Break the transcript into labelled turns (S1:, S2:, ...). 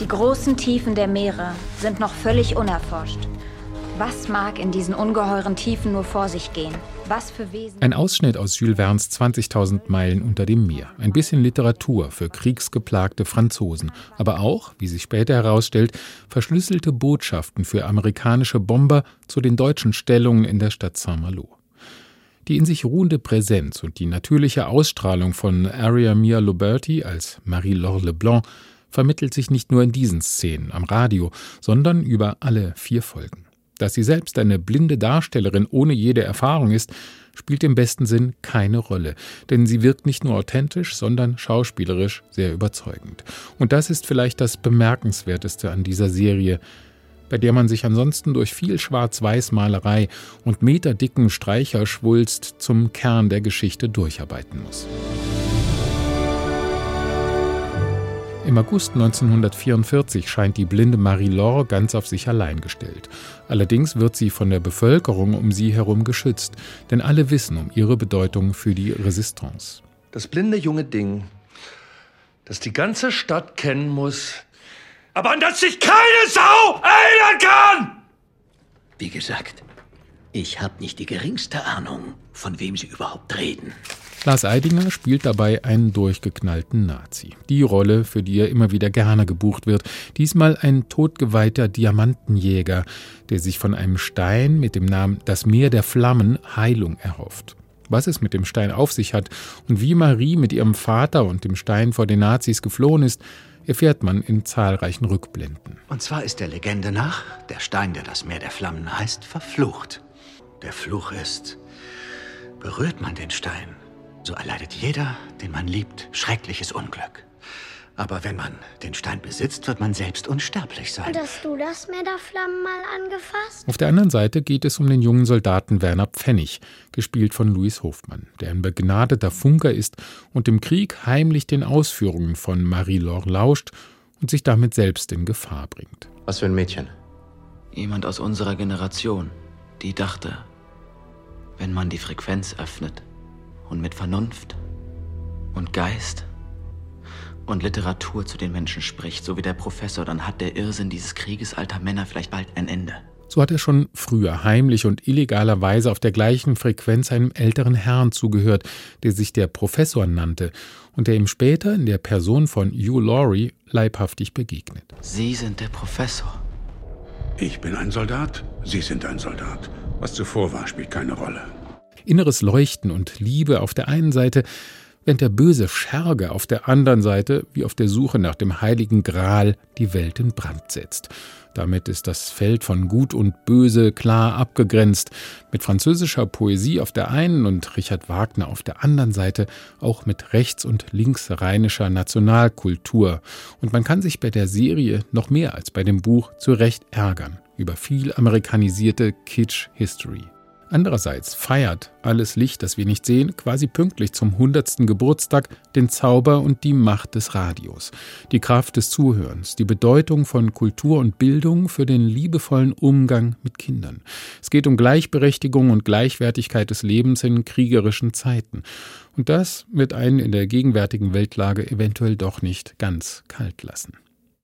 S1: Die großen Tiefen der Meere sind noch völlig unerforscht. Was mag in diesen ungeheuren Tiefen nur vor sich gehen? Was für Wesen.
S2: Ein Ausschnitt aus Jules Verne's 20.000 Meilen unter dem Meer. Ein bisschen Literatur für kriegsgeplagte Franzosen. Aber auch, wie sich später herausstellt, verschlüsselte Botschaften für amerikanische Bomber zu den deutschen Stellungen in der Stadt Saint-Malo. Die in sich ruhende Präsenz und die natürliche Ausstrahlung von Aria Mia Loberti als Marie-Laure Leblanc vermittelt sich nicht nur in diesen Szenen am Radio, sondern über alle vier Folgen. Dass sie selbst eine blinde Darstellerin ohne jede Erfahrung ist, spielt im besten Sinn keine Rolle, denn sie wirkt nicht nur authentisch, sondern schauspielerisch sehr überzeugend. Und das ist vielleicht das Bemerkenswerteste an dieser Serie, bei der man sich ansonsten durch viel Schwarz-Weiß-Malerei und meterdicken Streicherschwulst zum Kern der Geschichte durcharbeiten muss. Im August 1944 scheint die blinde Marie-Laure ganz auf sich allein gestellt. Allerdings wird sie von der Bevölkerung um sie herum geschützt, denn alle wissen um ihre Bedeutung für die Resistance.
S3: Das blinde junge Ding, das die ganze Stadt kennen muss, aber an das sich keine Sau erinnern kann!
S4: Wie gesagt, ich habe nicht die geringste Ahnung, von wem Sie überhaupt reden.
S2: Lars Eidinger spielt dabei einen durchgeknallten Nazi. Die Rolle, für die er immer wieder gerne gebucht wird. Diesmal ein totgeweihter Diamantenjäger, der sich von einem Stein mit dem Namen Das Meer der Flammen Heilung erhofft. Was es mit dem Stein auf sich hat und wie Marie mit ihrem Vater und dem Stein vor den Nazis geflohen ist, erfährt man in zahlreichen Rückblenden.
S4: Und zwar ist der Legende nach, der Stein, der das Meer der Flammen heißt, verflucht. Der Fluch ist, berührt man den Stein, so erleidet jeder, den man liebt, schreckliches Unglück. Aber wenn man den Stein besitzt, wird man selbst unsterblich sein.
S5: Und hast du das Flammen mal angefasst?
S2: Auf der anderen Seite geht es um den jungen Soldaten Werner Pfennig, gespielt von Louis Hofmann, der ein begnadeter Funker ist und im Krieg heimlich den Ausführungen von Marie-Laure lauscht und sich damit selbst in Gefahr bringt.
S6: Was für ein Mädchen?
S7: Jemand aus unserer Generation, die dachte, wenn man die Frequenz öffnet, und mit Vernunft und Geist und Literatur zu den Menschen spricht, so wie der Professor, dann hat der Irrsinn dieses Krieges alter Männer vielleicht bald ein Ende.
S2: So hat er schon früher heimlich und illegalerweise auf der gleichen Frequenz einem älteren Herrn zugehört, der sich der Professor nannte und der ihm später in der Person von Hugh Laurie leibhaftig begegnet.
S7: Sie sind der Professor.
S8: Ich bin ein Soldat, Sie sind ein Soldat. Was zuvor war, spielt keine Rolle
S2: inneres Leuchten und Liebe auf der einen Seite, während der böse Scherge auf der anderen Seite, wie auf der Suche nach dem heiligen Gral, die Welt in Brand setzt. Damit ist das Feld von Gut und Böse klar abgegrenzt, mit französischer Poesie auf der einen und Richard Wagner auf der anderen Seite auch mit rechts- und linksrheinischer Nationalkultur. Und man kann sich bei der Serie noch mehr als bei dem Buch zu Recht ärgern über viel amerikanisierte Kitsch-History. Andererseits feiert alles Licht, das wir nicht sehen, quasi pünktlich zum 100. Geburtstag den Zauber und die Macht des Radios, die Kraft des Zuhörens, die Bedeutung von Kultur und Bildung für den liebevollen Umgang mit Kindern. Es geht um Gleichberechtigung und Gleichwertigkeit des Lebens in kriegerischen Zeiten. Und das wird einen in der gegenwärtigen Weltlage eventuell doch nicht ganz kalt lassen.